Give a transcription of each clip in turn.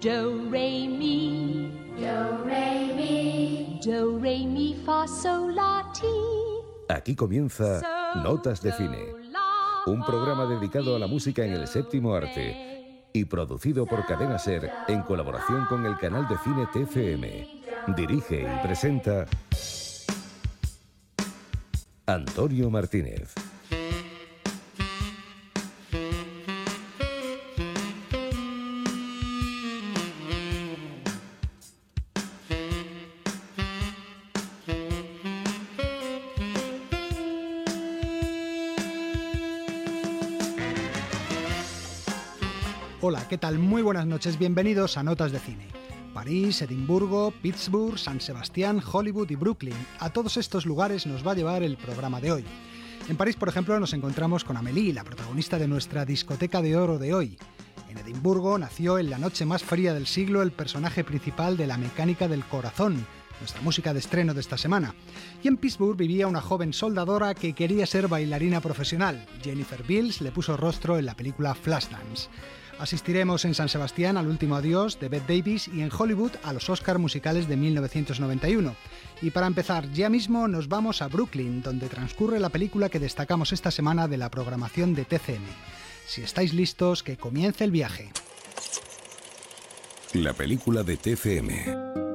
Do, re, mi. Do, re, mi. Do, re, mi, fa, sol, la, ti. Aquí comienza Notas de Cine, un programa dedicado a la música en el séptimo arte y producido por Cadena Ser en colaboración con el canal de cine TFM. Dirige y presenta Antonio Martínez. Buenas noches, bienvenidos a Notas de Cine. París, Edimburgo, Pittsburgh, San Sebastián, Hollywood y Brooklyn. A todos estos lugares nos va a llevar el programa de hoy. En París, por ejemplo, nos encontramos con Amélie, la protagonista de nuestra discoteca de oro de hoy. En Edimburgo nació en la noche más fría del siglo el personaje principal de La mecánica del corazón, nuestra música de estreno de esta semana. Y en Pittsburgh vivía una joven soldadora que quería ser bailarina profesional. Jennifer Bills le puso rostro en la película Flashdance. Asistiremos en San Sebastián al último adiós de Bette Davis y en Hollywood a los Oscar musicales de 1991. Y para empezar, ya mismo nos vamos a Brooklyn, donde transcurre la película que destacamos esta semana de la programación de TCM. Si estáis listos, que comience el viaje. La película de TCM.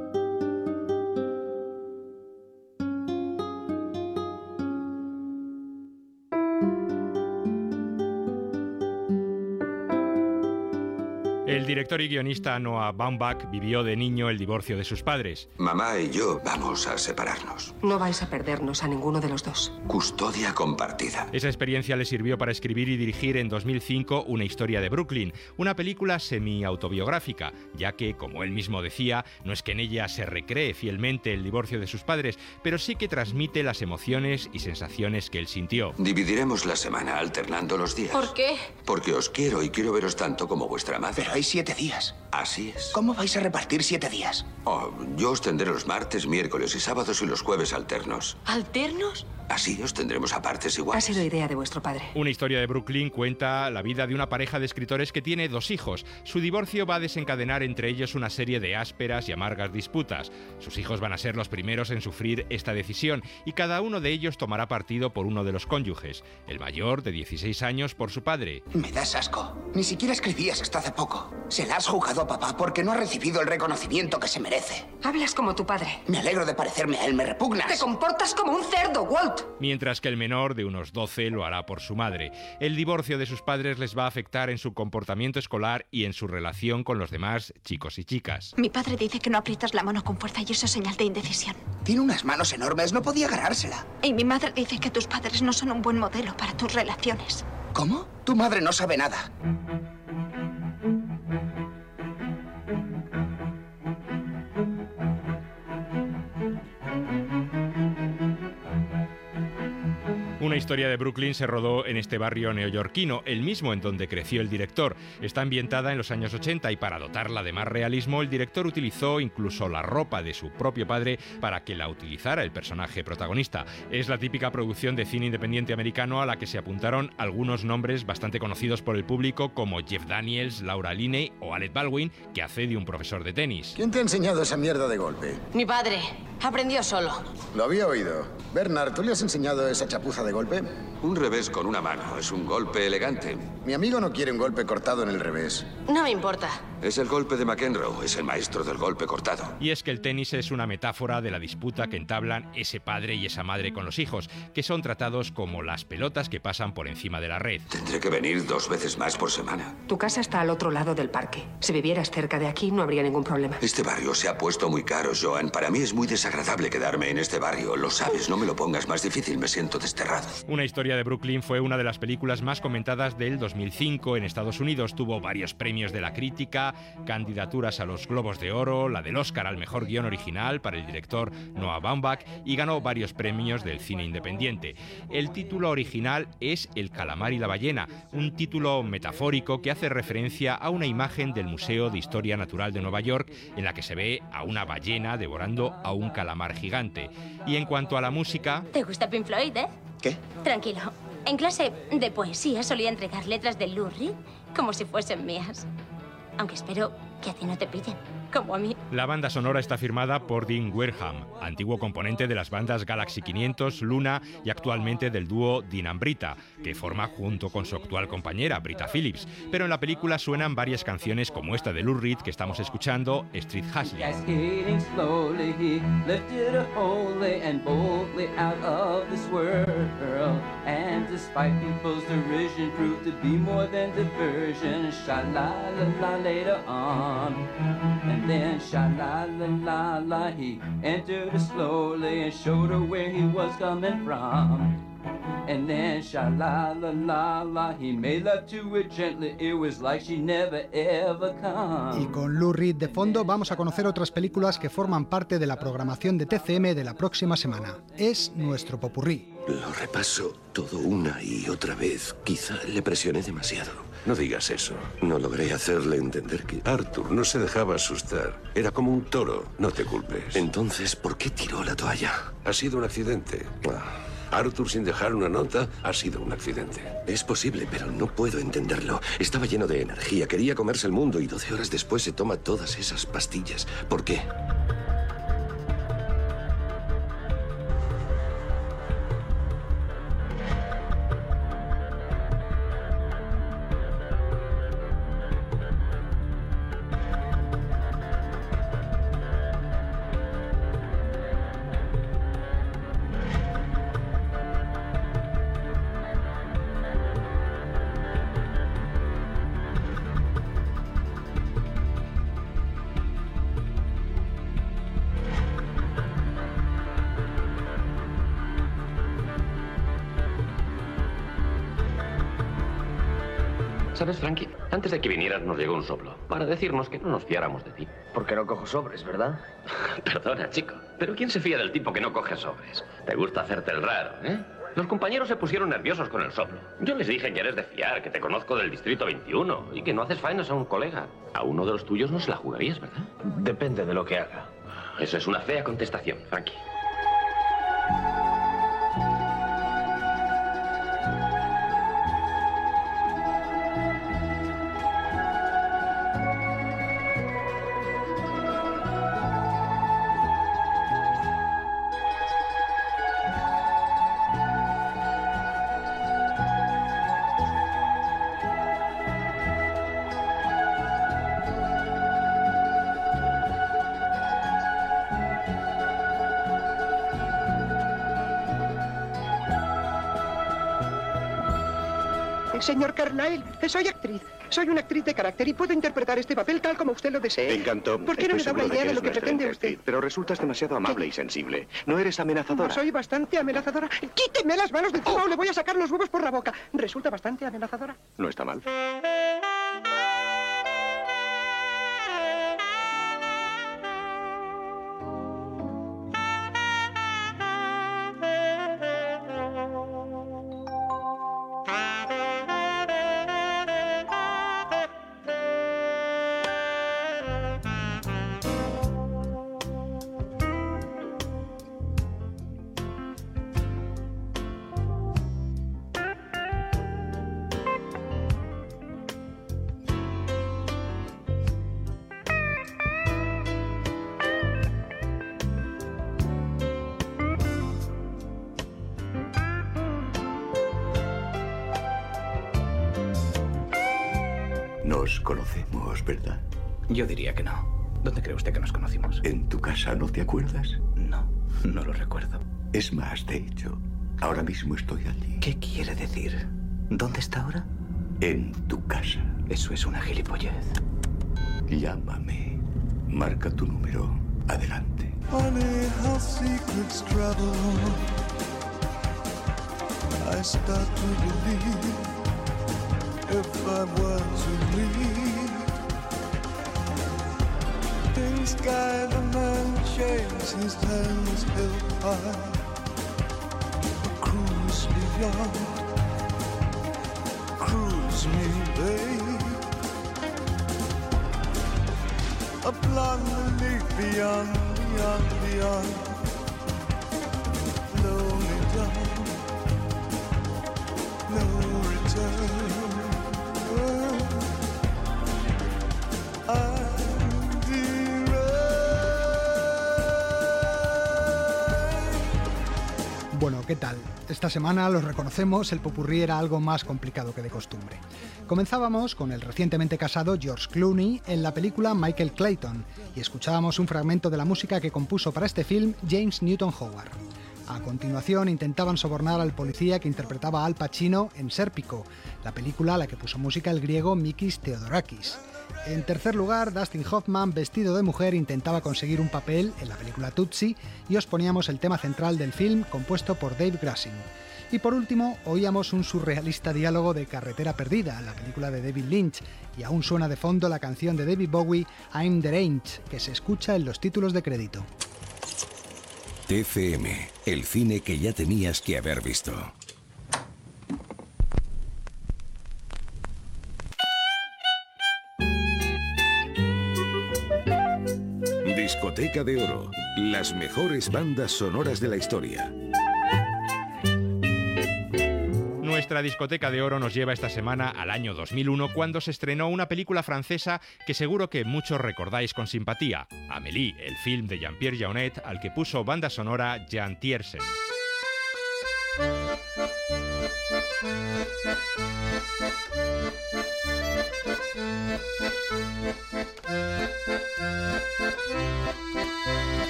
El director y guionista Noah Baumbach vivió de niño el divorcio de sus padres. Mamá y yo vamos a separarnos. No vais a perdernos a ninguno de los dos. Custodia compartida. Esa experiencia le sirvió para escribir y dirigir en 2005 Una historia de Brooklyn, una película semi-autobiográfica, ya que, como él mismo decía, no es que en ella se recree fielmente el divorcio de sus padres, pero sí que transmite las emociones y sensaciones que él sintió. Dividiremos la semana alternando los días. ¿Por qué? Porque os quiero y quiero veros tanto como vuestra madre. Pero hay siete días. Así es. ¿Cómo vais a repartir siete días? Oh, yo os tendré los martes, miércoles y sábados y los jueves alternos. ¿Alternos? Así os tendremos a partes Ha iguales. sido idea de vuestro padre. Una historia de Brooklyn cuenta la vida de una pareja de escritores que tiene dos hijos. Su divorcio va a desencadenar entre ellos una serie de ásperas y amargas disputas. Sus hijos van a ser los primeros en sufrir esta decisión y cada uno de ellos tomará partido por uno de los cónyuges. El mayor, de 16 años, por su padre. Me das asco. Ni siquiera escribías hasta hace poco. Se la has jugado a papá porque no ha recibido el reconocimiento que se merece. Hablas como tu padre. Me alegro de parecerme a él, me repugnas. Te comportas como un cerdo, Walt. mientras que el menor, de unos 12, lo hará por su madre. El divorcio de sus padres les va a afectar en su comportamiento escolar y en su relación con los demás chicos y chicas. Mi padre dice que no aprietas la mano con fuerza y eso es señal de indecisión. Tiene unas manos enormes, no podía agarrársela. Y mi madre dice que tus padres no son un buen modelo para tus relaciones. ¿Cómo? Tu madre no sabe nada. Una historia de Brooklyn se rodó en este barrio neoyorquino, el mismo en donde creció el director. Está ambientada en los años 80 y para dotarla de más realismo, el director utilizó incluso la ropa de su propio padre para que la utilizara el personaje protagonista. Es la típica producción de cine independiente americano a la que se apuntaron algunos nombres bastante conocidos por el público como Jeff Daniels, Laura Linney o Alec Baldwin, que hace de un profesor de tenis. ¿Quién te ha enseñado esa mierda de golpe? Mi padre. Aprendió solo. Lo había oído. Bernard, ¿tú le has enseñado esa chapuza de golpe? Un revés con una mano es un golpe elegante. Mi amigo no quiere un golpe cortado en el revés. No me importa. Es el golpe de McEnroe, es el maestro del golpe cortado. Y es que el tenis es una metáfora de la disputa que entablan ese padre y esa madre con los hijos, que son tratados como las pelotas que pasan por encima de la red. Tendré que venir dos veces más por semana. Tu casa está al otro lado del parque. Si vivieras cerca de aquí, no habría ningún problema. Este barrio se ha puesto muy caro, Joan. Para mí es muy desagradable quedarme en este barrio. Lo sabes, no me lo pongas más difícil, me siento desterrado. Una historia de Brooklyn fue una de las películas más comentadas del 2005 en Estados Unidos. Tuvo varios premios de la crítica, candidaturas a los Globos de Oro, la del Oscar al mejor guion original para el director Noah Baumbach y ganó varios premios del cine independiente. El título original es El calamar y la ballena, un título metafórico que hace referencia a una imagen del Museo de Historia Natural de Nueva York en la que se ve a una ballena devorando a un calamar gigante. Y en cuanto a la música, ¿Te gusta Pink Floyd, eh? Tranquilo. En clase de poesía solía entregar letras de Reed como si fuesen mías. Aunque espero Que a ti no te piden, como a mí. La banda sonora está firmada por Dean Wareham, antiguo componente de las bandas Galaxy 500, Luna y actualmente del dúo Dean Brita, que forma junto con su actual compañera Brita Phillips. Pero en la película suenan varias canciones como esta de Lou Reed que estamos escuchando, Street Hustling. And then sha la la la la he entered slowly and showed her where he was coming from. And then sha la la la la he made love to her gently. It was like she never ever come. Y con Lou Reed de fondo vamos a conocer otras películas que forman parte de la programación de TCM de la próxima semana. Es nuestro popurrí. Lo repaso todo una y otra vez. Quizá le presioné demasiado. No digas eso. No logré hacerle entender que... Arthur no se dejaba asustar. Era como un toro. No te culpes. Entonces, ¿por qué tiró la toalla? Ha sido un accidente. Ah. Arthur sin dejar una nota ha sido un accidente. Es posible, pero no puedo entenderlo. Estaba lleno de energía, quería comerse el mundo y 12 horas después se toma todas esas pastillas. ¿Por qué? ¿Sabes, Frankie? Antes de que vinieras nos llegó un soplo para decirnos que no nos fiáramos de ti. Porque no cojo sobres, ¿verdad? Perdona, chico, pero ¿quién se fía del tipo que no coge sobres? Te gusta hacerte el raro, ¿eh? Los compañeros se pusieron nerviosos con el soplo. Yo les dije que eres de fiar, que te conozco del Distrito 21 y que no haces faenas a un colega. A uno de los tuyos no se la jugarías, ¿verdad? Depende de lo que haga. Eso es una fea contestación, Frankie. Soy actriz. Soy una actriz de carácter y puedo interpretar este papel tal como usted lo desee. Me encantó. ¿Por qué no me da una idea de, lo que pretende usted? pero resultas demasiado amable y sensible. No eres amenazadora. No soy bastante amenazadora. Quíteme las manos de encima o le voy a sacar los huevos por la boca. ¿Resulta bastante amenazadora? No está mal. Nos conocemos, ¿verdad? Yo diría que no. ¿Dónde cree usted que nos conocimos? ¿En tu casa no te acuerdas? No, no lo recuerdo. Es más, de hecho, ahora mismo estoy allí. ¿Qué quiere decir? ¿Dónde está ahora? En tu casa. Eso es una gilipollez. Llámame. Marca tu número. Adelante. Funny how secrets travel. I start to believe if I were to leave. In sky the man shaves his hands held high. Cruise beyond. Cruise me, babe. Blonde leaf beyond, beyond, beyond. ¿Qué tal? Esta semana, lo reconocemos, el popurrí era algo más complicado que de costumbre. Comenzábamos con el recientemente casado George Clooney en la película Michael Clayton y escuchábamos un fragmento de la música que compuso para este film James Newton Howard. A continuación intentaban sobornar al policía que interpretaba Al Pacino en Sérpico, la película a la que puso música el griego Mikis Theodorakis. En tercer lugar, Dustin Hoffman, vestido de mujer, intentaba conseguir un papel en la película Tutsi y os poníamos el tema central del film compuesto por Dave Grassing. Y por último, oíamos un surrealista diálogo de Carretera Perdida, la película de David Lynch, y aún suena de fondo la canción de David Bowie, I'm the Range, que se escucha en los títulos de crédito. TCM, el cine que ya tenías que haber visto. Discoteca de Oro, las mejores bandas sonoras de la historia. Nuestra discoteca de oro nos lleva esta semana al año 2001 cuando se estrenó una película francesa que seguro que muchos recordáis con simpatía, Amélie, el film de Jean-Pierre Jaunet al que puso banda sonora Jean Tiersen.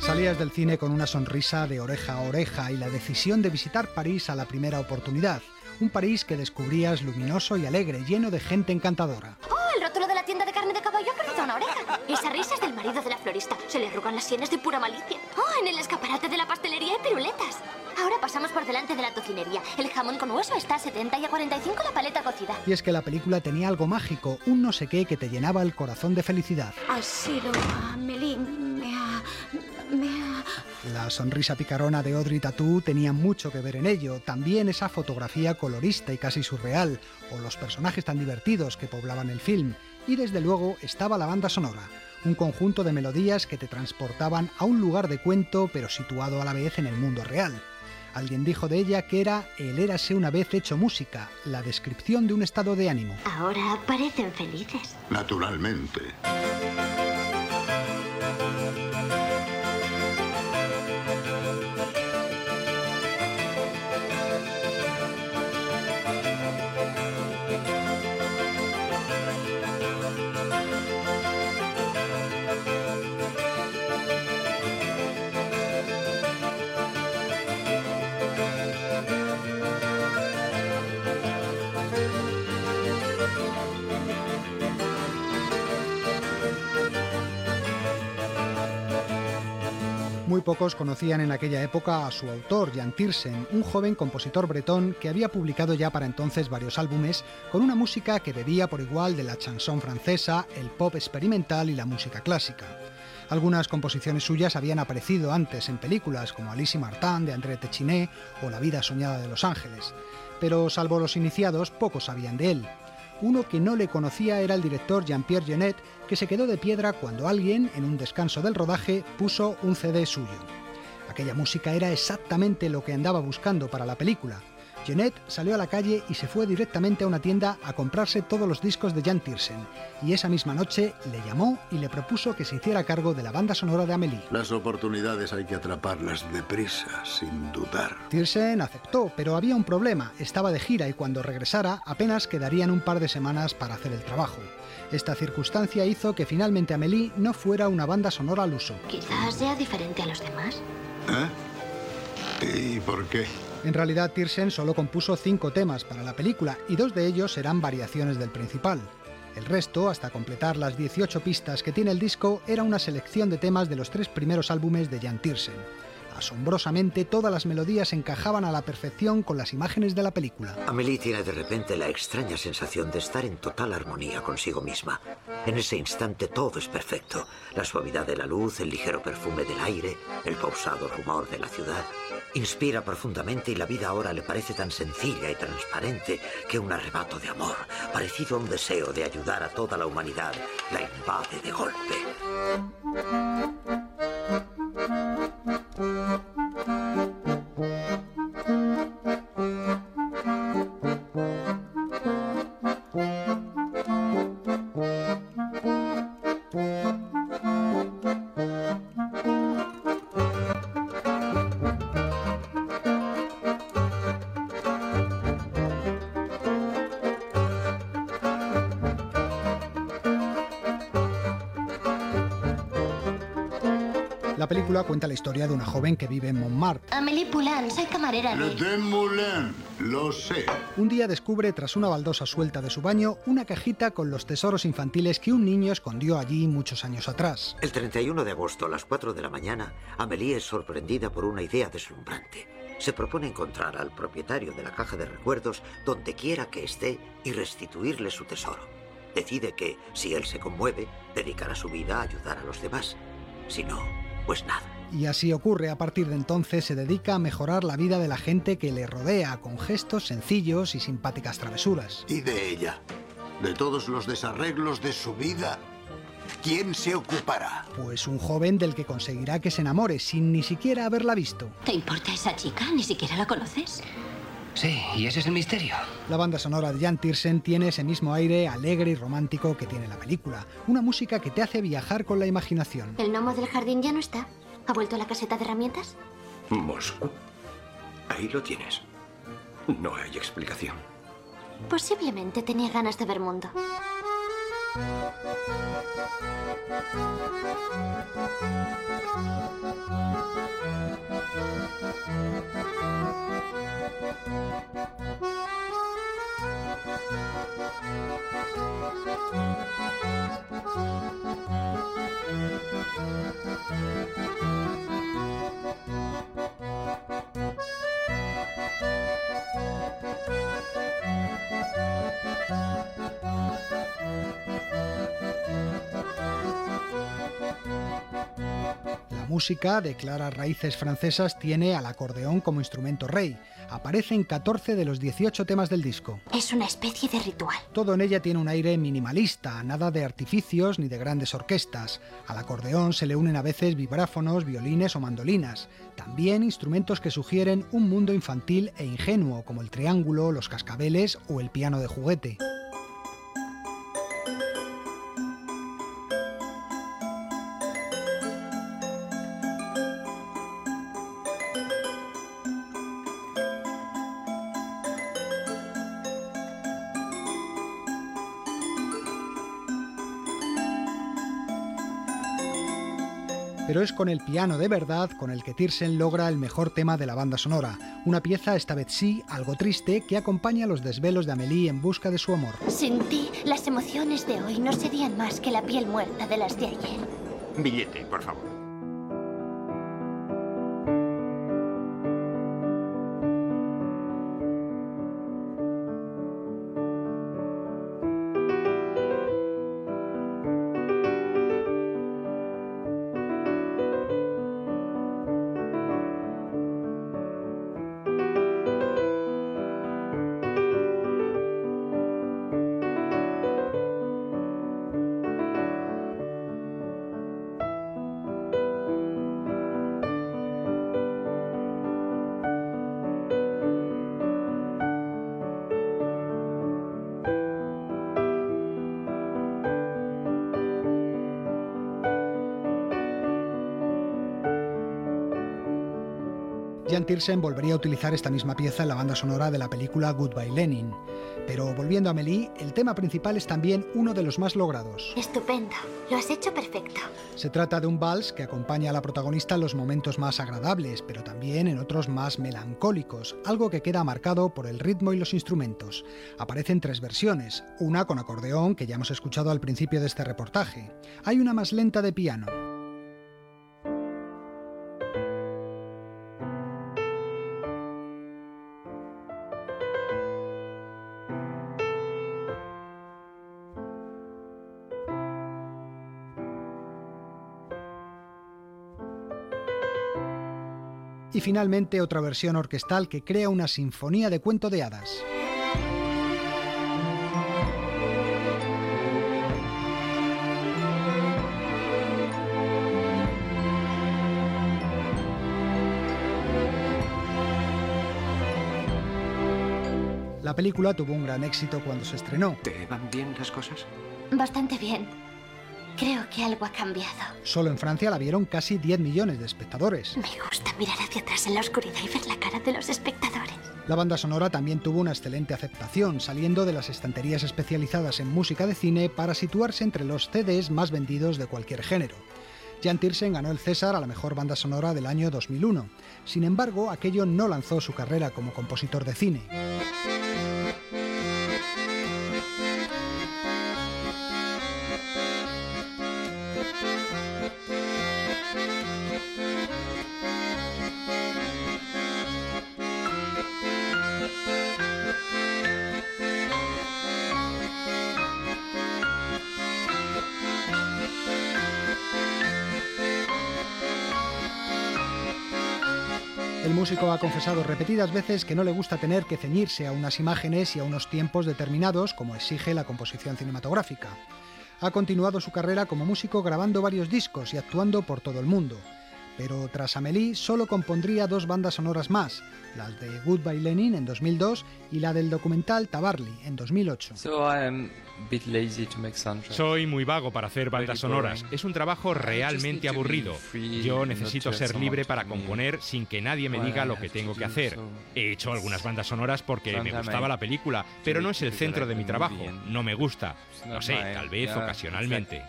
Salías del cine con una sonrisa de oreja a oreja y la decisión de visitar París a la primera oportunidad. Un París que descubrías luminoso y alegre, lleno de gente encantadora. ¡Oh, el rótulo de la tienda de carne de caballo ha perdido una oreja! Esa risa es del marido de la florista. Se le arrugan las sienes de pura malicia. ¡Oh, en el escaparate de la pastelería hay piruletas! Ahora pasamos por delante de la tocinería. El jamón con hueso está a 70 y a 45 la paleta cocida. Y es que la película tenía algo mágico, un no sé qué que te llenaba el corazón de felicidad. Ha sido Amelie. La sonrisa picarona de Audrey Tattoo tenía mucho que ver en ello, también esa fotografía colorista y casi surreal, o los personajes tan divertidos que poblaban el film, y desde luego estaba la banda sonora, un conjunto de melodías que te transportaban a un lugar de cuento pero situado a la vez en el mundo real. Alguien dijo de ella que era el érase una vez hecho música, la descripción de un estado de ánimo. Ahora parecen felices. Naturalmente. Pocos conocían en aquella época a su autor, Jan Tiersen, un joven compositor bretón que había publicado ya para entonces varios álbumes con una música que bebía por igual de la chanson francesa, el pop experimental y la música clásica. Algunas composiciones suyas habían aparecido antes en películas como Alice y Martin de André Téchiné o La vida soñada de Los Ángeles, pero salvo los iniciados, pocos sabían de él. Uno que no le conocía era el director Jean-Pierre Jeunet, que se quedó de piedra cuando alguien, en un descanso del rodaje, puso un CD suyo. Aquella música era exactamente lo que andaba buscando para la película. Jeunet salió a la calle y se fue directamente a una tienda a comprarse todos los discos de Jan Tiersen, y esa misma noche le llamó y le propuso que se hiciera cargo de la banda sonora de Amélie. Las oportunidades hay que atraparlas deprisa, sin dudar. Tiersen aceptó, pero había un problema, estaba de gira y cuando regresara apenas quedarían un par de semanas para hacer el trabajo. Esta circunstancia hizo que finalmente Amélie no fuera una banda sonora al uso. Quizás sea diferente a los demás. ¿Eh? ¿Y por qué? En realidad, Tiersen solo compuso cinco temas para la película y dos de ellos serán variaciones del principal. El resto, hasta completar las 18 pistas que tiene el disco, era una selección de temas de los tres primeros álbumes de Jan Tiersen. Asombrosamente, todas las melodías encajaban a la perfección con las imágenes de la película. Amélie tiene de repente la extraña sensación de estar en total armonía consigo misma. En ese instante todo es perfecto. La suavidad de la luz, el ligero perfume del aire, el pausado rumor de la ciudad. Inspira profundamente y la vida ahora le parece tan sencilla y transparente que un arrebato de amor, parecido a un deseo de ayudar a toda la humanidad, la invade de golpe. Música La película cuenta la historia de una joven que vive en Montmartre. Amélie Poulain, soy camarera Le de... Moulin, lo sé. Un día descubre, tras una baldosa suelta de su baño, una cajita con los tesoros infantiles que un niño escondió allí muchos años atrás. El 31 de agosto a las 4 de la mañana, Amelie es sorprendida por una idea deslumbrante. Se propone encontrar al propietario de la caja de recuerdos donde quiera que esté y restituirle su tesoro. Decide que, si él se conmueve, dedicará su vida a ayudar a los demás. Si no, pues nada. Y así ocurre, a partir de entonces se dedica a mejorar la vida de la gente que le rodea con gestos sencillos y simpáticas travesuras. ¿Y de ella? De todos los desarreglos de su vida, ¿quién se ocupará? Pues un joven del que conseguirá que se enamore sin ni siquiera haberla visto. ¿Te importa esa chica? ¿Ni siquiera la conoces? Sí, y ese es el misterio. La banda sonora de Jan Tiersen tiene ese mismo aire alegre y romántico que tiene la película. Una música que te hace viajar con la imaginación. ¿El gnomo del jardín ya no está? ¿Ha vuelto a la caseta de herramientas? Moscú. Ahí lo tienes. No hay explicación. Posiblemente tenía ganas de ver mundo. La música, de claras raíces francesas, tiene al acordeón como instrumento rey. Aparece en 14 de los 18 temas del disco. Es una especie de ritual. Todo en ella tiene un aire minimalista, nada de artificios ni de grandes orquestas. Al acordeón se le unen a veces vibráfonos, violines o mandolinas. También instrumentos que sugieren un mundo infantil e ingenuo, como el triángulo, los cascabeles o el piano de juguete. Pero es con el piano de verdad con el que Tirsen logra el mejor tema de la banda sonora, una pieza esta vez sí algo triste que acompaña los desvelos de Amélie en busca de su amor. Sin ti, las emociones de hoy no serían más que la piel muerta de las de ayer. Billete, por favor. Jan Tiersen volvería a utilizar esta misma pieza en la banda sonora de la película Goodbye Lenin. Pero volviendo a Amélie, el tema principal es también uno de los más logrados. Estupendo, lo has hecho perfecto. Se trata de un vals que acompaña a la protagonista en los momentos más agradables, pero también en otros más melancólicos, algo que queda marcado por el ritmo y los instrumentos. Aparecen tres versiones, una con acordeón, que ya hemos escuchado al principio de este reportaje. Hay una más lenta de piano. Y finalmente otra versión orquestal que crea una sinfonía de cuento de hadas. La La película tuvo un gran éxito cuando se estrenó. ¿Te van bien las cosas? Bastante bien. Creo que algo ha cambiado. Solo en Francia la vieron casi 10 millones de espectadores. Me gusta mirar hacia atrás en la oscuridad y ver la cara de los espectadores. La banda sonora también tuvo una excelente aceptación, saliendo de las estanterías especializadas en música de cine para situarse entre los CDs más vendidos de cualquier género. Jan Tiersen ganó el César a la mejor banda sonora del año 2001. Sin embargo, aquello no lanzó su carrera como compositor de cine. El músico ha confesado repetidas veces que no le gusta tener que ceñirse a unas imágenes y a unos tiempos determinados como exige la composición cinematográfica. Ha continuado su carrera como músico grabando varios discos y actuando por todo el mundo. Pero tras Amélie solo compondría dos bandas sonoras más, las de Goodbye Lenin en 2002 y la del documental Tabarly en 2008. Soy muy vago para hacer bandas sonoras. Es un trabajo realmente aburrido. Yo necesito ser libre para componer sin que nadie me diga lo que tengo que hacer. He hecho algunas bandas sonoras porque me gustaba la película, pero no es el centro de mi trabajo. No me gusta. No sé, tal vez ocasionalmente.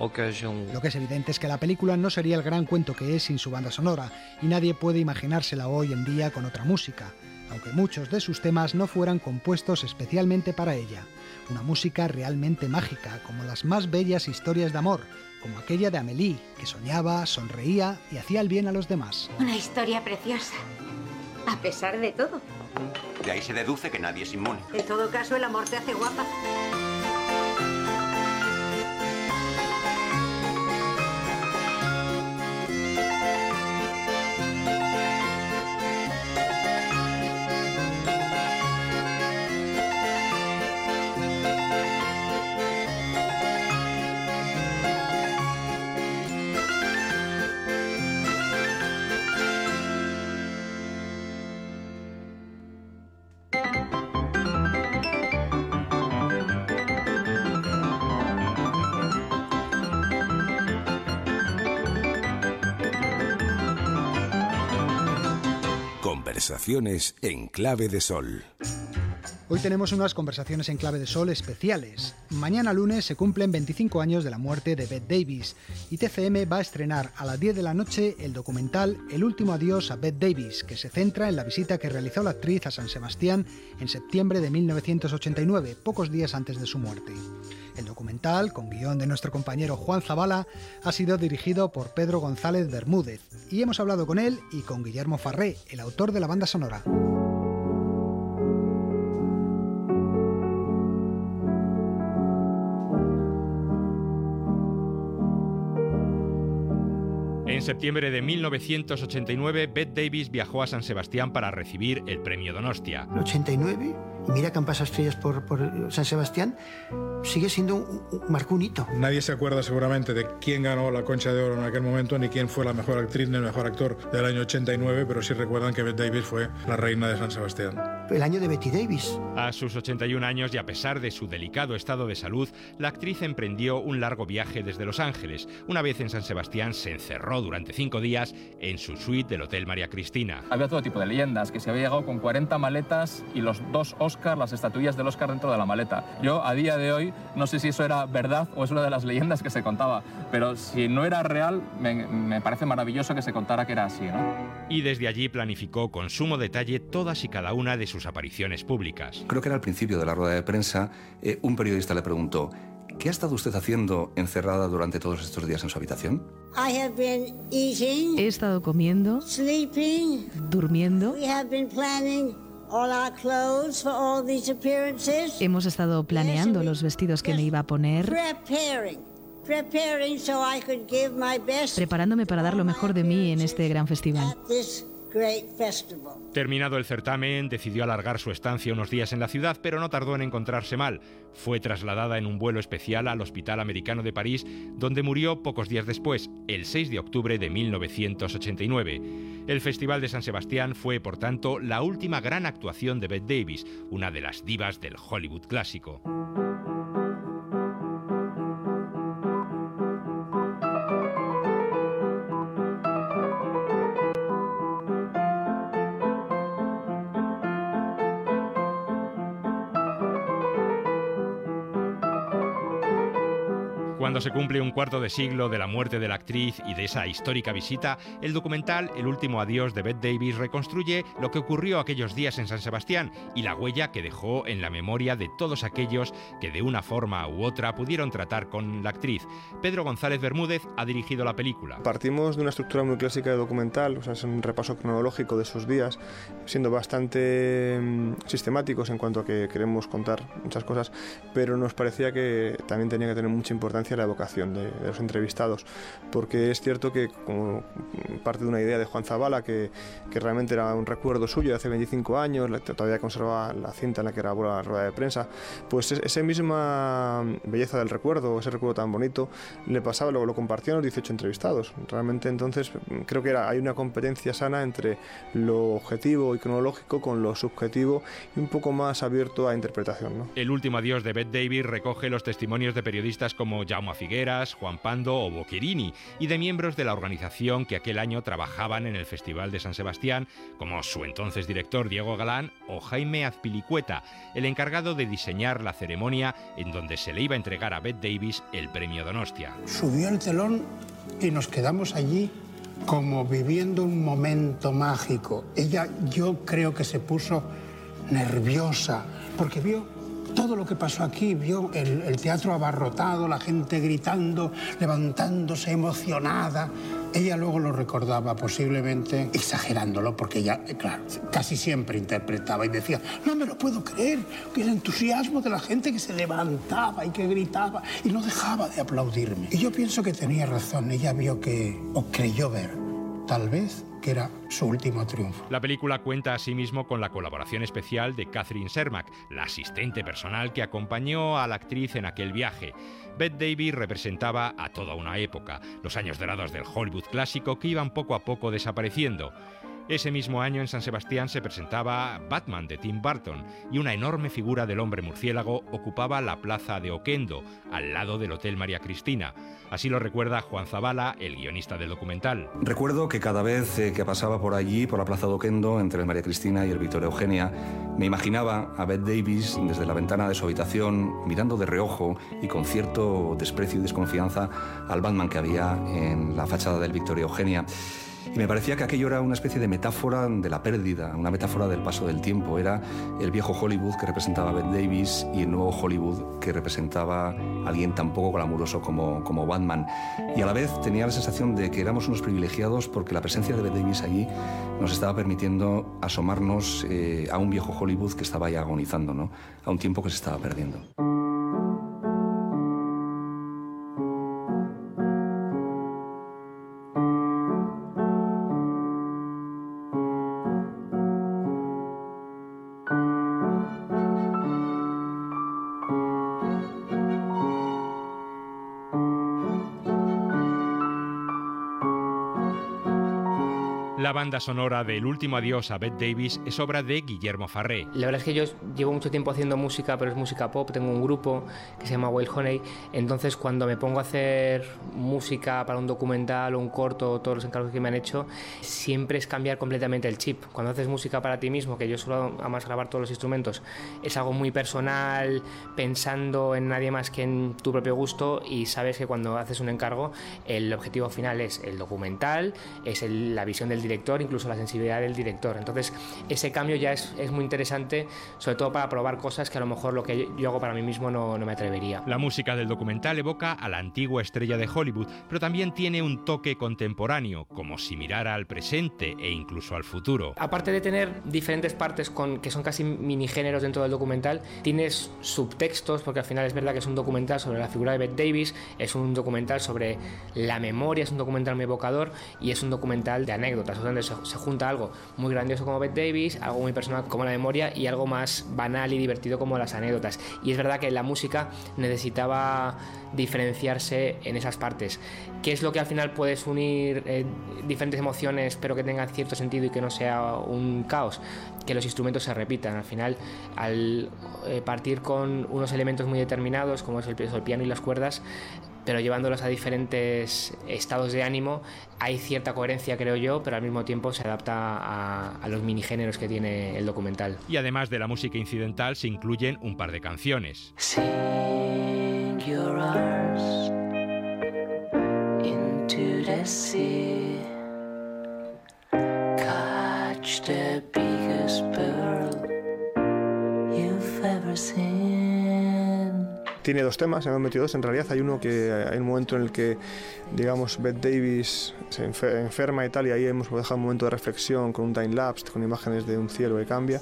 Lo que es evidente es que la película no sería el gran cuento que es sin su banda sonora, y nadie puede imaginársela hoy en día con otra música, aunque muchos de sus temas no fueran compuestos especialmente para ella. Una música realmente mágica, como las más bellas historias de amor, como aquella de Amélie, que soñaba, sonreía y hacía el bien a los demás. Una historia preciosa, a pesar de todo. De ahí se deduce que nadie es inmune. En todo caso, el amor te hace guapa. Conversaciones en clave de sol. Hoy tenemos unas conversaciones en clave de sol especiales. Mañana lunes se cumplen 25 años de la muerte de Bette Davis y TCM va a estrenar a las 10 de la noche el documental El último adiós a Bette Davis, que se centra en la visita que realizó la actriz a San Sebastián en septiembre de 1989, pocos días antes de su muerte. El documental, con guion de nuestro compañero Juan Zabala, ha sido dirigido por Pedro González Bermúdez y hemos hablado con él y con Guillermo Farré, el autor de la banda sonora. En septiembre de 1989, Bette Davis viajó a San Sebastián para recibir el premio Donostia. ¿89? Y mira que han pasado estrellas por, por San Sebastián, sigue siendo un, un, marcó un hito. Nadie se acuerda seguramente de quién ganó la Concha de Oro en aquel momento, ni quién fue la mejor actriz ni el mejor actor del año 89, pero sí recuerdan que Bette Davis fue la reina de San Sebastián. El año de Betty Davis. A sus 81 años y a pesar de su delicado estado de salud, la actriz emprendió un largo viaje desde Los Ángeles. Una vez en San Sebastián se encerró durante cinco días en su suite del Hotel María Cristina. Había todo tipo de leyendas, que se había llegado con 40 maletas y los dos Oscar, las estatuillas del Oscar dentro de la maleta. Yo a día de hoy no sé si eso era verdad o es una de las leyendas que se contaba, pero si no era real, me, me parece maravilloso que se contara que era así. ¿no? Y desde allí planificó con sumo detalle todas y cada una de sus apariciones públicas. Creo que era al principio de la rueda de prensa, eh, un periodista le preguntó, ¿Qué ha estado usted haciendo encerrada durante todos estos días en su habitación? He estado comiendo, durmiendo. Hemos estado planeando los vestidos que me iba a poner, preparándome para dar lo mejor de mí en este gran festival. Terminado el certamen, decidió alargar su estancia unos días en la ciudad, pero no tardó en encontrarse mal. Fue trasladada en un vuelo especial al Hospital Americano de París, donde murió pocos días después, el 6 de octubre de 1989. El Festival de San Sebastián fue, por tanto, la última gran actuación de Bette Davis, una de las divas del Hollywood clásico. Cuando se cumple un cuarto de siglo de la muerte de la actriz y de esa histórica visita, el documental El último adiós de Bette Davis reconstruye lo que ocurrió aquellos días en San Sebastián y la huella que dejó en la memoria de todos aquellos que de una forma u otra pudieron tratar con la actriz. Pedro González Bermúdez ha dirigido la película. Partimos de una estructura muy clásica de documental, o sea, es un repaso cronológico de esos días, siendo bastante mm, sistemáticos en cuanto a que queremos contar muchas cosas, pero nos parecía que también tenía que tener mucha importancia la evocación de, los entrevistados, porque es cierto que como parte de una idea de Juan Zabala, que, que realmente era un recuerdo suyo de hace 25 años, todavía conserva la cinta en la que grabó la rueda de prensa, pues esa misma belleza del recuerdo, ese recuerdo tan bonito, le pasaba, luego lo compartió los 18 entrevistados. Realmente entonces creo que era, hay una competencia sana entre lo objetivo y cronológico con lo subjetivo y un poco más abierto a interpretación. ¿no? El último adiós de Bette Davis recoge los testimonios de periodistas como Jaume Figueras, Juan Pando o Boccherini y de miembros de la organización que aquel año trabajaban en el Festival de San Sebastián, como su entonces director Diego Galán o Jaime Azpilicueta, el encargado de diseñar la ceremonia en donde se le iba a entregar a Bette Davis el premio Donostia. Subió el telón y nos quedamos allí como viviendo un momento mágico. Ella yo creo que se puso nerviosa porque vio todo lo que pasó aquí, vio el, teatro abarrotado, la gente gritando, levantándose emocionada. Ella luego lo recordaba, posiblemente exagerándolo, porque ella, claro, casi siempre interpretaba y decía, no me lo puedo creer, que el entusiasmo de la gente que se levantaba y que gritaba y no dejaba de aplaudirme. Y yo pienso que tenía razón, ella vio que, o creyó ver, tal vez, que era su último triunfo. La película cuenta asimismo con la colaboración especial de Catherine Sermack, la asistente personal que acompañó a la actriz en aquel viaje. Bette Davis representaba a toda una época, los años dorados del Hollywood clásico que iban poco a poco desapareciendo. Ese mismo año en San Sebastián se presentaba Batman de Tim Burton y una enorme figura del hombre murciélago ocupaba la plaza de Oquendo, al lado del Hotel María Cristina. Así lo recuerda Juan Zavala, el guionista del documental. Recuerdo que cada vez eh, que pasaba por allí, por la plaza de Oquendo, entre el María Cristina y el Victoria Eugenia, me imaginaba a Bette Davis desde la ventana de su habitación, mirando de reojo y con cierto desprecio y desconfianza al Batman que había en la fachada del Victoria Eugenia. Y me parecía que aquello era una especie de metáfora de la pérdida, una metáfora del paso del tiempo. Era el viejo Hollywood que representaba Bette Davis y el nuevo Hollywood que representaba a alguien tan poco glamuroso como, como Batman. Y a la vez tenía la sensación de que éramos unos privilegiados porque la presencia de Bette Davis allí nos estaba permitiendo asomarnos eh, a un viejo Hollywood que estaba ya agonizando, ¿no? a un tiempo que se estaba perdiendo. Banda sonora del último adiós a Bette Davis es obra de Guillermo Farré. La verdad es que yo llevo mucho tiempo haciendo música, pero es música pop. Tengo un grupo que se llama Wild Honey. Entonces, cuando me pongo a hacer música para un documental o un corto, todos los encargos que me han hecho, siempre es cambiar completamente el chip. Cuando haces música para ti mismo, que yo suelo además grabar todos los instrumentos, es algo muy personal, pensando en nadie más que en tu propio gusto y sabes que cuando haces un encargo, el objetivo final es el documental, es la visión del director incluso la sensibilidad del director. Entonces, ese cambio ya es, es, muy interesante, sobre todo para probar cosas que a lo mejor lo que yo hago para mí mismo no, no me atrevería. La música del documental evoca a la antigua estrella de Hollywood, pero también tiene un toque contemporáneo, como si mirara al presente e incluso al futuro. Aparte de tener diferentes partes con, que son casi mini géneros dentro del documental, tienes subtextos, porque al final es verdad que es un documental sobre la figura de Bette Davis, es un documental sobre la memoria, es un documental muy evocador y es un documental de anécdotas se, junta algo muy grandioso como Bette Davis, algo muy personal como la memoria y algo más banal y divertido como las anécdotas. Y es verdad que la música necesitaba diferenciarse en esas partes. ¿Qué es lo que al final puedes unir eh, diferentes emociones pero que tengan cierto sentido y que no sea un caos? Que los instrumentos se repitan. Al final, al eh, partir con unos elementos muy determinados, como es el, el piano y las cuerdas, pero llevándolos a diferentes estados de ánimo, hay cierta coherencia, creo yo, pero al mismo tiempo se adapta a, a, los minigéneros que tiene el documental. Y además de la música incidental, se incluyen un par de canciones. Sink your arms into the sea. Catch the biggest pearl you've ever seen. Tiene dos temas, hemos metido dos en realidad. Hay uno que hay un momento en el que, digamos, Bette Davis se enferma y tal, y ahí hemos dejado un momento de reflexión con un time lapse, con imágenes de un cielo que cambia.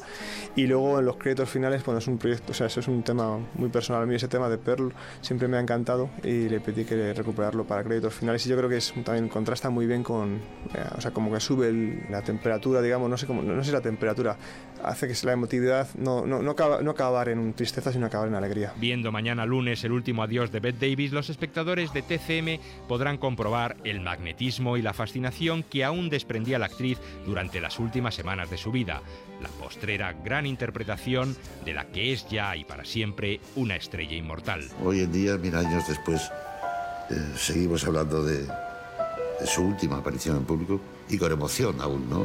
Y luego en los créditos finales, bueno, es un proyecto, o sea, eso es un tema muy personal. A mí ese tema de Pearl siempre me ha encantado y le pedí que recuperarlo para créditos finales. Y yo creo que es, también contrasta muy bien con, eh, o sea, como que sube el, la temperatura, digamos, no sé cómo, no sé la temperatura, hace que la emotividad no, no, no, acaba, no acabar en tristeza, sino acabar en alegría. Viendo mañana lunes el último adiós de Bette Davis, los espectadores de TCM podrán comprobar el magnetismo y la fascinación que aún desprendía la actriz durante las últimas semanas de su vida. La postrera gran interpretación de la que es ya y para siempre una estrella inmortal. Hoy en día, mil años después, eh, seguimos hablando de, de su última aparición en público y con emoción aún, ¿no?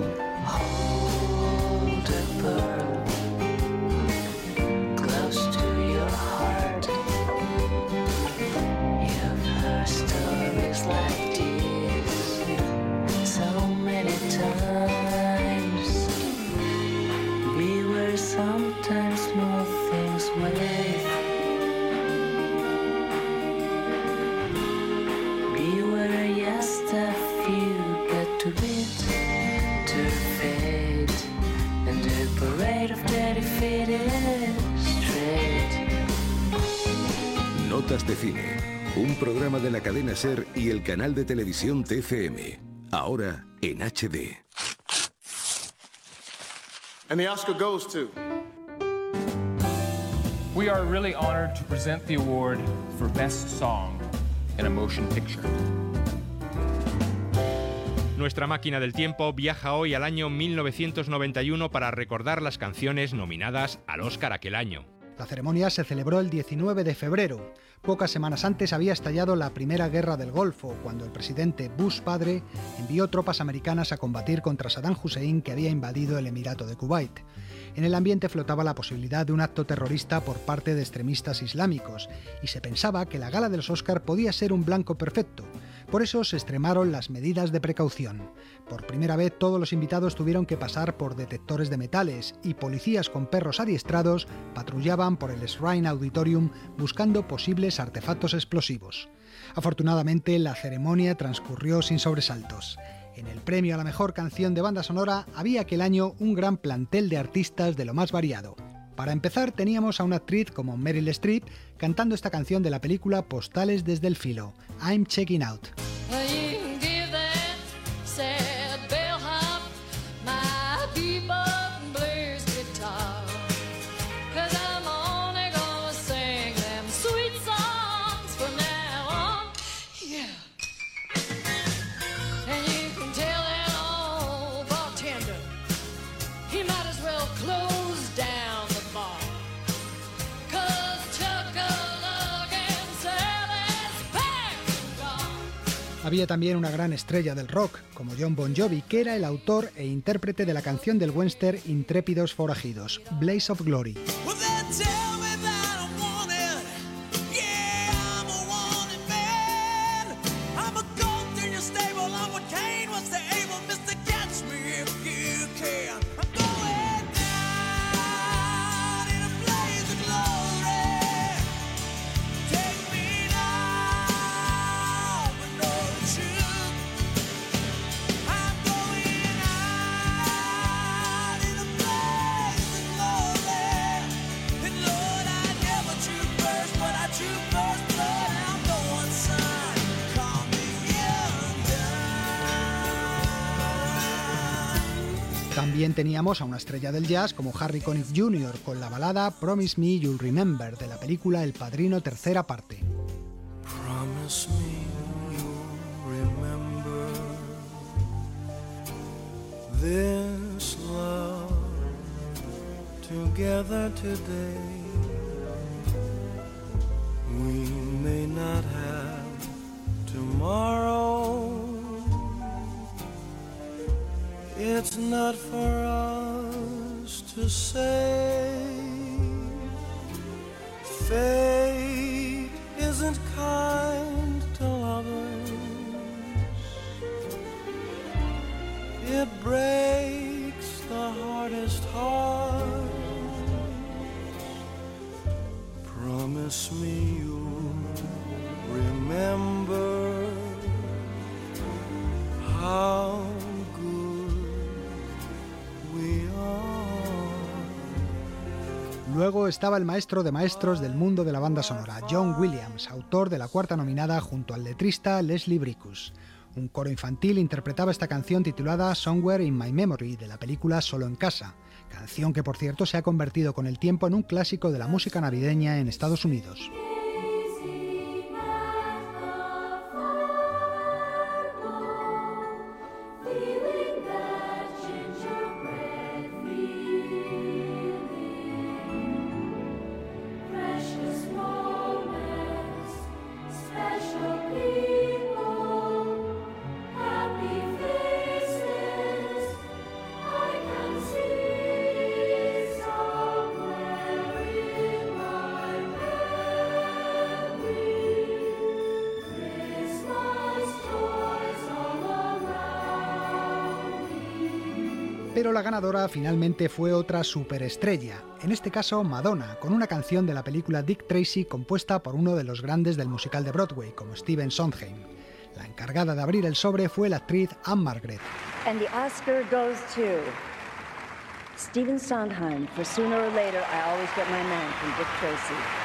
Un programa de la cadena Ser y el canal de televisión TFM. Ahora en HD. And the Oscar goes to. We are really honored to present the award for Best Song in a Motion Picture. Nuestra máquina del tiempo viaja hoy al año 1991 para recordar las canciones nominadas al Oscar aquel año. La ceremonia se celebró el 19 de febrero. Pocas semanas antes había estallado la Primera Guerra del Golfo, cuando el presidente Bush padre envió tropas americanas a combatir contra Saddam Hussein que había invadido el Emirato de Kuwait. En el ambiente flotaba la posibilidad de un acto terrorista por parte de extremistas islámicos, y se pensaba que la gala de los Oscar podía ser un blanco perfecto. Por eso se extremaron las medidas de precaución. Por primera vez todos los invitados tuvieron que pasar por detectores de metales y policías con perros adiestrados patrullaban por el Shrine Auditorium buscando posibles artefactos explosivos. Afortunadamente la ceremonia transcurrió sin sobresaltos. En el premio a la mejor canción de banda sonora había aquel año un gran plantel de artistas de lo más variado. Para empezar teníamos a una actriz como Meryl Streep cantando esta canción de la película Postales desde el filo, I'm Checking Out. Había también una gran estrella del rock, como John Bon Jovi, que era el autor e intérprete de la canción del western Intrépidos Forajidos, Blaze of Glory. También teníamos a una estrella del jazz como Harry Connick Jr. con la balada Promise Me You'll Remember de la película El Padrino tercera parte. Tomorrow. It's not for us to say. Fate isn't kind to lovers. It breaks the hardest heart. Promise me you'll remember how Luego estaba el maestro de maestros del mundo de la banda sonora, John Williams, autor de la cuarta nominada junto al letrista Leslie Bricus. Un coro infantil interpretaba esta canción titulada Somewhere in My Memory de la película Solo en Casa, canción que por cierto se ha convertido con el tiempo en un clásico de la música navideña en Estados Unidos. La ganadora finalmente fue otra superestrella, en este caso Madonna, con una canción de la película Dick Tracy compuesta por uno de los grandes del musical de Broadway, como Steven Sondheim. La encargada de abrir el sobre fue la actriz Anne Margaret. And the Oscar goes to Stephen Sondheim for Sooner or Later I Always Get My Man from Dick Tracy.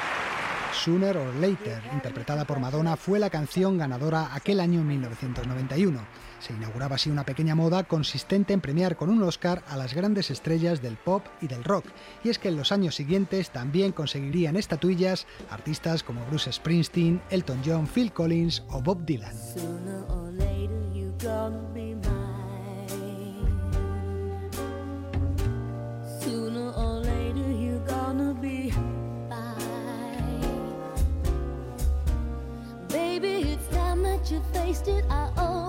Sooner or Later, interpretada por Madonna, fue la canción ganadora aquel año 1991. Se inauguraba así una pequeña moda consistente en premiar con un Oscar a las grandes estrellas del pop y del rock. Y es que en los años siguientes también conseguirían estatuillas artistas como Bruce Springsteen, Elton John, Phil Collins o Bob Dylan. That you faced it. I always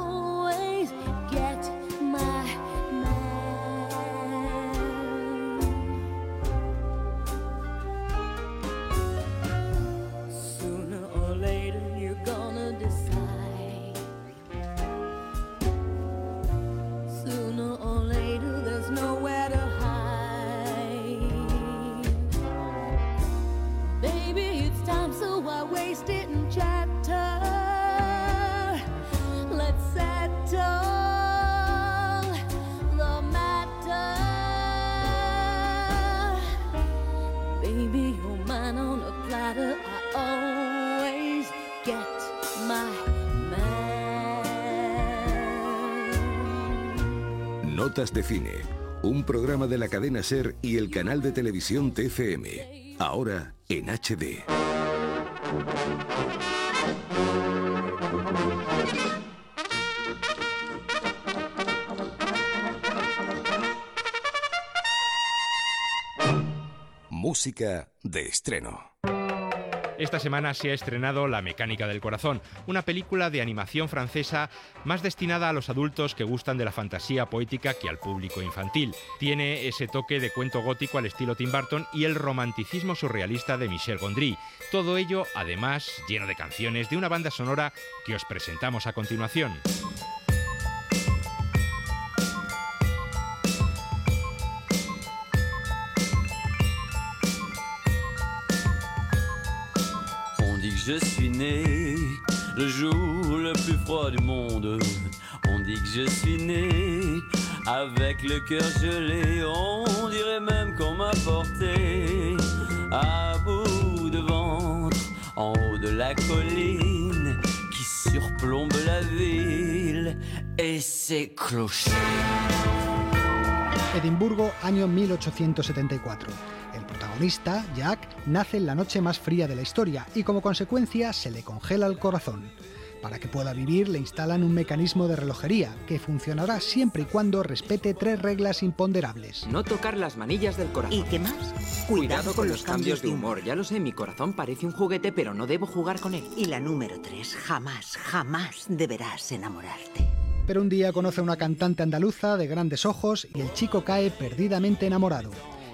Notas de Cine, un programa de la cadena Ser y el canal de televisión TFM. Ahora en HD. Música de estreno. Esta semana se ha estrenado La mecánica del corazón, una película de animación francesa más destinada a los adultos que gustan de la fantasía poética que al público infantil. Tiene ese toque de cuento gótico al estilo Tim Burton y el romanticismo surrealista de Michel Gondry. Todo ello, además, lleno de canciones de una banda sonora que os presentamos a continuación. Je suis né le jour le plus froid du monde. On dit que je suis né avec le cœur gelé. On dirait même qu'on m'a porté à bout de ventre en haut de la colline qui surplombe la ville et ses clochers. Edimburgo, año 1874. Protagonista, Jack, nace en la noche más fría de la historia y como consecuencia se le congela el corazón. Para que pueda vivir le instalan un mecanismo de relojería que funcionará siempre y cuando respete tres reglas imponderables. No tocar las manillas del corazón. ¿Y qué más? Cuidado con los cambios de humor. Ya lo sé, mi corazón parece un juguete, pero no debo jugar con él. Y la número tres, jamás, jamás deberás enamorarte. Pero un día conoce a una cantante andaluza de grandes ojos y el chico cae perdidamente enamorado.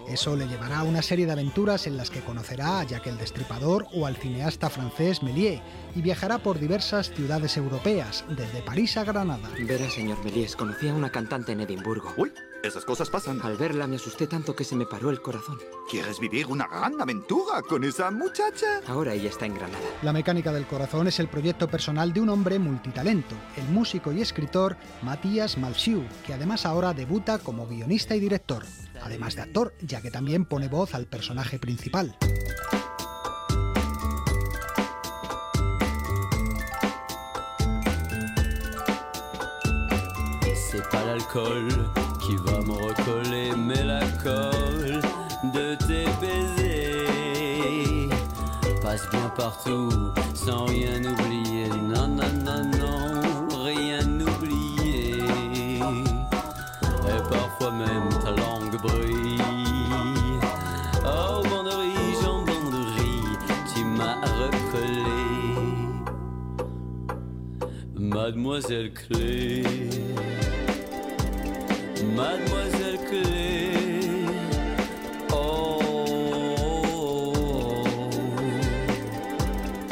Eso le llevará a una serie de aventuras en las que conocerá a Jack el Destripador o al cineasta francés Méliès y viajará por diversas ciudades europeas, desde París a Granada. Verá, señor Méliès, conocí a una cantante en Edimburgo. Uy, esas cosas pasan. Al verla me asusté tanto que se me paró el corazón. ¿Quieres vivir una gran aventura con esa muchacha? Ahora ella está en Granada. La mecánica del corazón es el proyecto personal de un hombre multitalento, el músico y escritor Matías Malsiu, que además ahora debuta como guionista y director, además de actor, ya que también pone voz al personaje principal. C'est pas l'alcool qui va me recoller, mais la de tes baisers passe bien partout sans rien oublier. Non, non, non, non, recollé. Mademoiselle Clé. Mademoiselle Clé.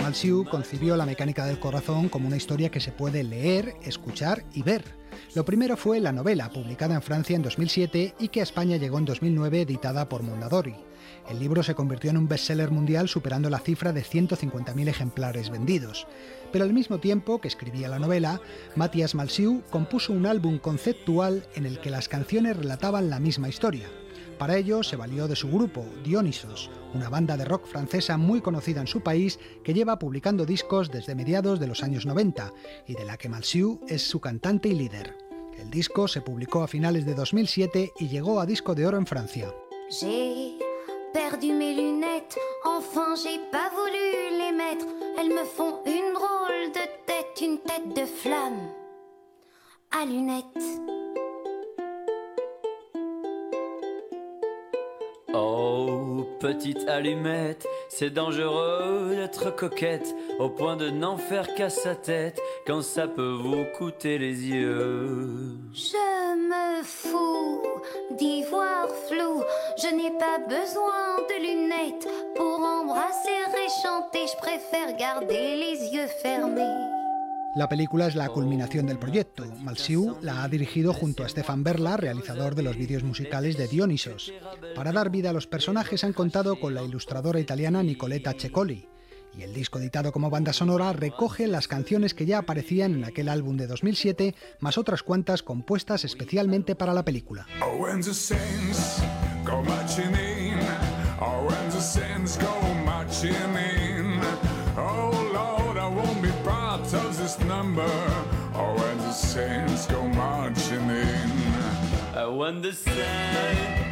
Malsiu concibió la mecánica del corazón como una historia que se puede leer, escuchar y ver. Lo primero fue la novela, publicada en Francia en 2007 y que a España llegó en 2009 editada por Mondadori. El libro se convirtió en un bestseller mundial superando la cifra de 150.000 ejemplares vendidos. Pero al mismo tiempo que escribía la novela, Matthias Malsiu compuso un álbum conceptual en el que las canciones relataban la misma historia. Para ello se valió de su grupo, Dionysos, una banda de rock francesa muy conocida en su país que lleva publicando discos desde mediados de los años 90 y de la que Malsiu es su cantante y líder. El disco se publicó a finales de 2007 y llegó a disco de oro en Francia. J'ai perdu mes lunettes, enfin j'ai pas voulu les mettre. Elles me font une drôle de tête, une tête de flamme à lunettes. Petite allumette, c'est dangereux d'être coquette au point de n'en faire qu'à sa tête quand ça peut vous coûter les yeux. Je me fous d'y voir flou. Je n'ai pas besoin de lunettes pour embrasser et chanter. Je préfère garder les yeux fermés. La película es la culminación del proyecto. Malsiu la ha dirigido junto a Stefan Berla, realizador de los vídeos musicales de Dionysos. Para dar vida a los personajes han contado con la ilustradora italiana Nicoletta Cecoli. Y el disco editado como banda sonora recoge las canciones que ya aparecían en aquel álbum de 2007, más otras cuantas compuestas especialmente para la película. Oh, when the sun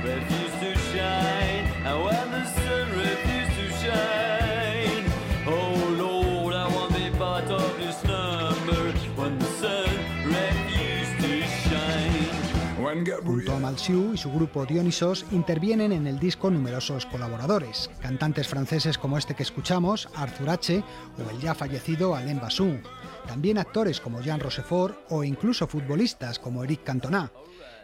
refused to shine, and when the sun refused to shine, oh Lord, I want to be part of this number. When the sun refused to shine. Junto a Malsiu y su grupo Dionysos intervienen en el disco numerosos colaboradores, cantantes franceses como este que escuchamos, Arthur H. o el ya fallecido Alain Bassoux, también actores como Jean Rochefort o incluso futbolistas como Eric Cantona.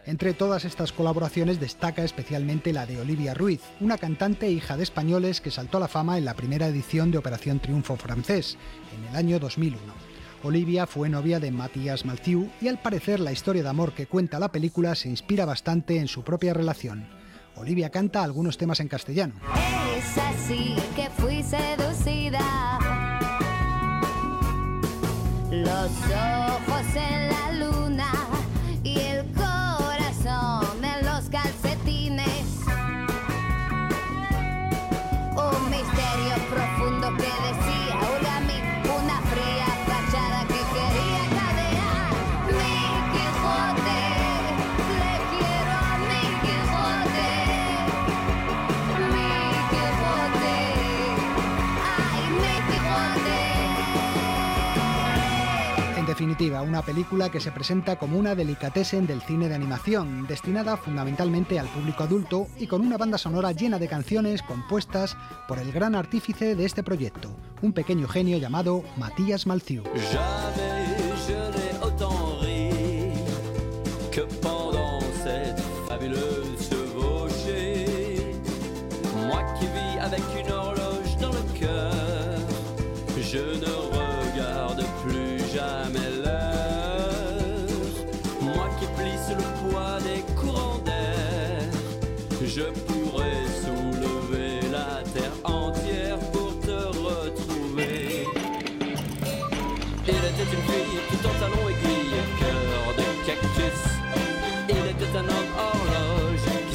Entre todas estas colaboraciones destaca especialmente la de Olivia Ruiz, una cantante hija de españoles que saltó a la fama en la primera edición de Operación Triunfo francés, en el año 2001. Olivia fue novia de Matthias Malzieu y al parecer la historia de amor que cuenta la película se inspira bastante en su propia relación. Olivia canta algunos temas en castellano. Es así que fui seducida. Los ojos en la luna definitiva, una película que se presenta como una delicatessen del cine de animación, destinada fundamentalmente al público adulto y con una banda sonora llena de canciones compuestas por el gran artífice de este proyecto, un pequeño genio llamado Matías Malciu.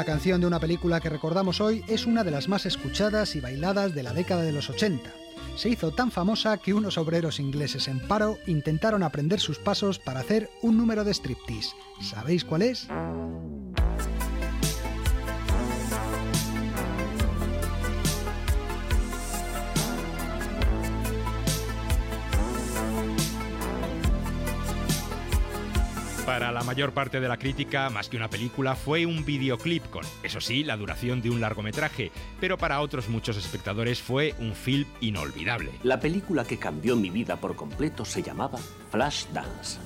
La canción de una película que recordamos hoy es una de las más escuchadas y bailadas de la década de los 80. Se hizo tan famosa que unos obreros ingleses en paro intentaron aprender sus pasos para hacer un número de striptease. ¿Sabéis cuál es? Para la mayor parte de la crítica, más que una película, fue un videoclip con, eso sí, la duración de un largometraje, pero para otros muchos espectadores fue un film inolvidable. La película que cambió mi vida por completo se llamaba Flashdance.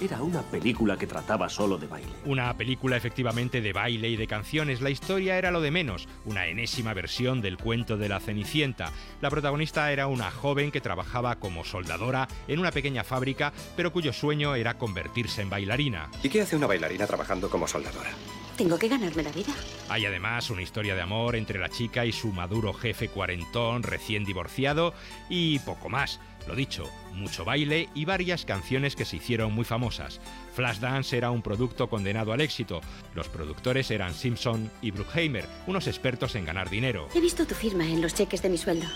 Era una película que trataba solo de baile. Una película efectivamente de baile y de canciones. La historia era lo de menos, una enésima versión del cuento de la Cenicienta. La protagonista era una joven que trabajaba como soldadora en una pequeña fábrica, pero cuyo sueño era convertirse en bailarina. ¿Y qué hace una bailarina trabajando como soldadora? Tengo que ganarme la vida. Hay además una historia de amor entre la chica y su maduro jefe cuarentón recién divorciado y poco más. Lo dicho, mucho baile y varias canciones que se hicieron muy famosas. Flashdance era un producto condenado al éxito. Los productores eran Simpson y Bruckheimer, unos expertos en ganar dinero. He visto tu firma en los cheques de mi sueldo.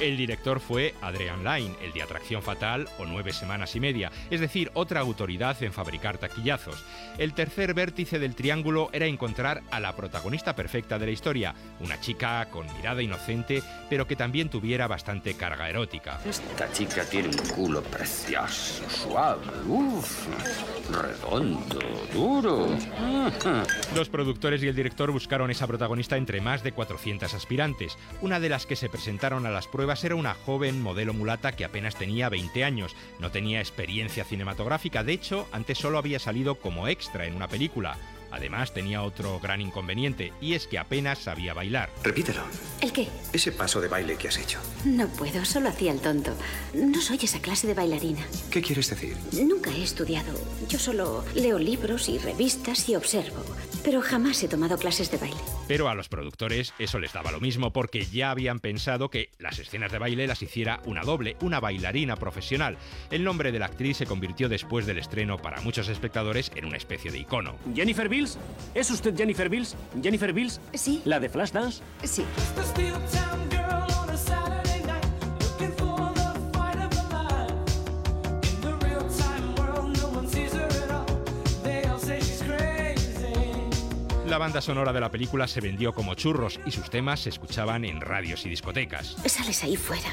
El director fue Adrian Lyne, el de Atracción Fatal o Nueve Semanas y Media, es decir, otra autoridad en fabricar taquillazos. El tercer vértice del triángulo era encontrar a la protagonista perfecta de la historia, una chica con mirada inocente, pero que también tuviera bastante carga erótica. Esta chica tiene un culo precioso, suave, uff, redondo, duro. Los productores y el director buscaron esa protagonista entre más de 400 aspirantes. Una de las que se presentaron a las pruebas era una joven modelo mulata que apenas tenía 20 años. No tenía experiencia cinematográfica, de hecho, antes solo había salido como extra en una película. Además, tenía otro gran inconveniente, y es que apenas sabía bailar. Repítelo. ¿El qué? Ese paso de baile que has hecho. No puedo, solo hacía el tonto. No soy esa clase de bailarina. ¿Qué quieres decir? Nunca he estudiado. Yo solo leo libros y revistas y observo. Pero jamás he tomado clases de baile. Pero a los productores eso les daba lo mismo porque ya habían pensado que las escenas de baile las hiciera una doble, una bailarina profesional. El nombre de la actriz se convirtió después del estreno para muchos espectadores en una especie de icono. Jennifer Bills, ¿es usted Jennifer Bills? ¿Jennifer Bills? Sí. ¿La de Flashdance? Sí. La banda sonora de la película se vendió como churros y sus temas se escuchaban en radios y discotecas. Sales ahí fuera,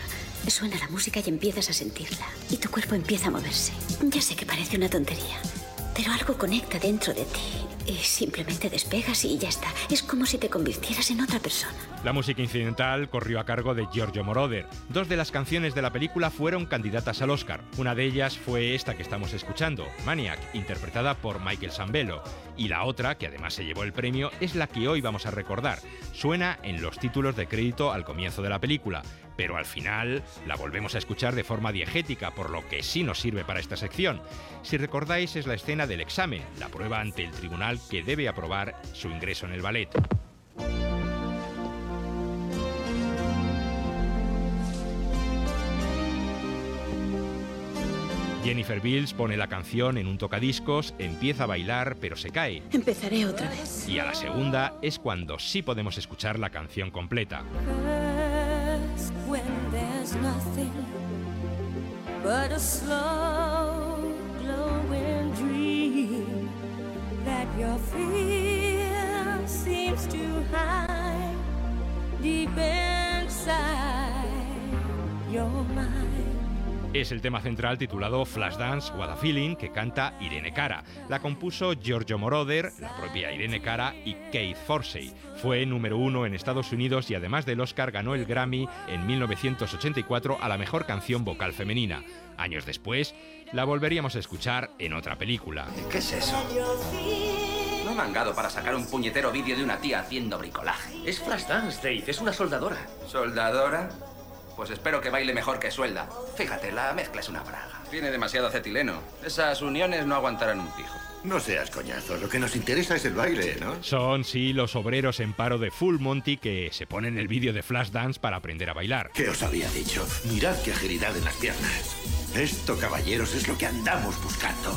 suena la música y empiezas a sentirla. Y tu cuerpo empieza a moverse. Ya sé que parece una tontería, pero algo conecta dentro de ti y simplemente despegas y ya está. Es como si te convirtieras en otra persona. La música incidental corrió a cargo de Giorgio Moroder. Dos de las canciones de la película fueron candidatas al Oscar. Una de ellas fue esta que estamos escuchando, Maniac, interpretada por Michael Sambello. Y la otra, que además se llevó el premio, es la que hoy vamos a recordar. Suena en los títulos de crédito al comienzo de la película, pero al final la volvemos a escuchar de forma diegética, por lo que sí nos sirve para esta sección. Si recordáis, es la escena del examen, la prueba ante el tribunal que debe aprobar su ingreso en el ballet. Jennifer Bills pone la canción en un tocadiscos, empieza a bailar, pero se cae. Empezaré otra vez. Y a la segunda es cuando sí podemos escuchar la canción completa. Es el tema central titulado Flashdance What a Feeling que canta Irene Cara. La compuso Giorgio Moroder, la propia Irene Cara y Keith Forsey. Fue número uno en Estados Unidos y además del Oscar ganó el Grammy en 1984 a la mejor canción vocal femenina. Años después, la volveríamos a escuchar en otra película. ¿Qué es eso? No mangado para sacar un puñetero vídeo de una tía haciendo bricolaje. Es Flashdance, Dave, es una soldadora. ¿Soldadora? Pues espero que baile mejor que suelda. Fíjate, la mezcla es una braga. Tiene demasiado acetileno. Esas uniones no aguantarán un pijo. No seas coñazo, lo que nos interesa es el baile, ¿no? Son, sí, los obreros en paro de Full Monty que se ponen el vídeo de Flashdance para aprender a bailar. ¿Qué os había dicho? Mirad qué agilidad en las piernas. Esto, caballeros, es lo que andamos buscando.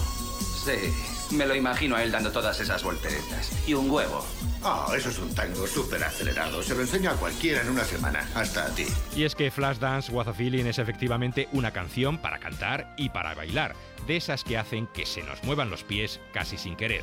Sí, me lo imagino a él dando todas esas volteretas. Y un huevo. Ah, eso es un tango súper acelerado. Se lo enseño a cualquiera en una semana, hasta a ti. Y es que Flashdance What a Feeling es efectivamente una canción para cantar y para bailar, de esas que hacen que se nos muevan los pies casi sin querer.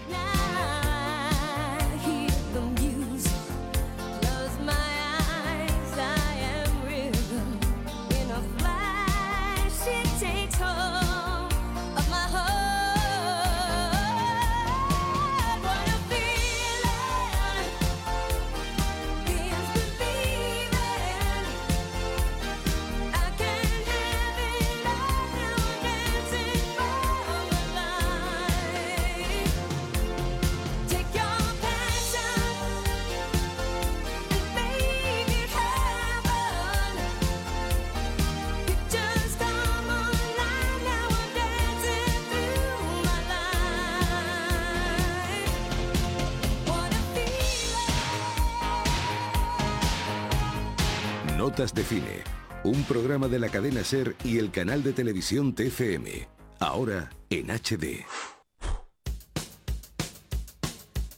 Notas de Cine, un programa de la cadena Ser y el canal de televisión TFM, ahora en HD.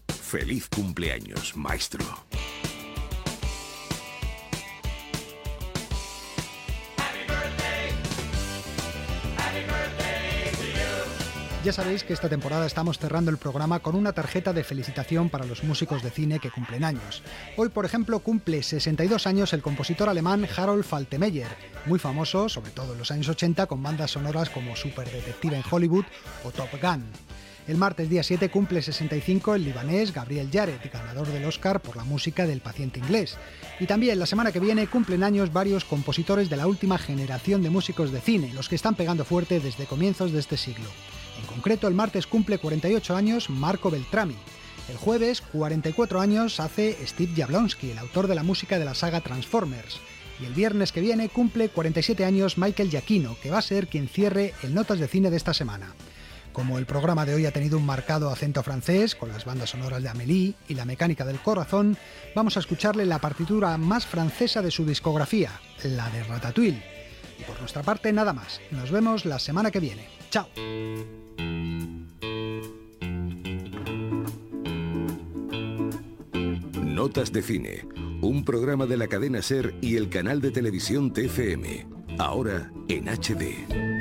Feliz cumpleaños, maestro. Ya sabéis que esta temporada estamos cerrando el programa con una tarjeta de felicitación para los músicos de cine que cumplen años. Hoy, por ejemplo, cumple 62 años el compositor alemán Harold Faltermeyer, muy famoso, sobre todo en los años 80, con bandas sonoras como Super Detective en Hollywood o Top Gun. El martes día 7 cumple 65 el libanés Gabriel Yared, ganador del Oscar por la música del paciente inglés. Y también la semana que viene cumplen años varios compositores de la última generación de músicos de cine, los que están pegando fuerte desde comienzos de este siglo. Concreto, el martes cumple 48 años Marco Beltrami. El jueves, 44 años hace Steve Jablonsky, el autor de la música de la saga Transformers. Y el viernes que viene cumple 47 años Michael Giacchino, que va a ser quien cierre el Notas de Cine de esta semana. Como el programa de hoy ha tenido un marcado acento francés, con las bandas sonoras de Amélie y la mecánica del corazón, vamos a escucharle la partitura más francesa de su discografía, la de Ratatouille. Y por nuestra parte, nada más. Nos vemos la semana que viene. ¡Chao! Notas de Cine, un programa de la cadena Ser y el canal de televisión TFM, ahora en HD.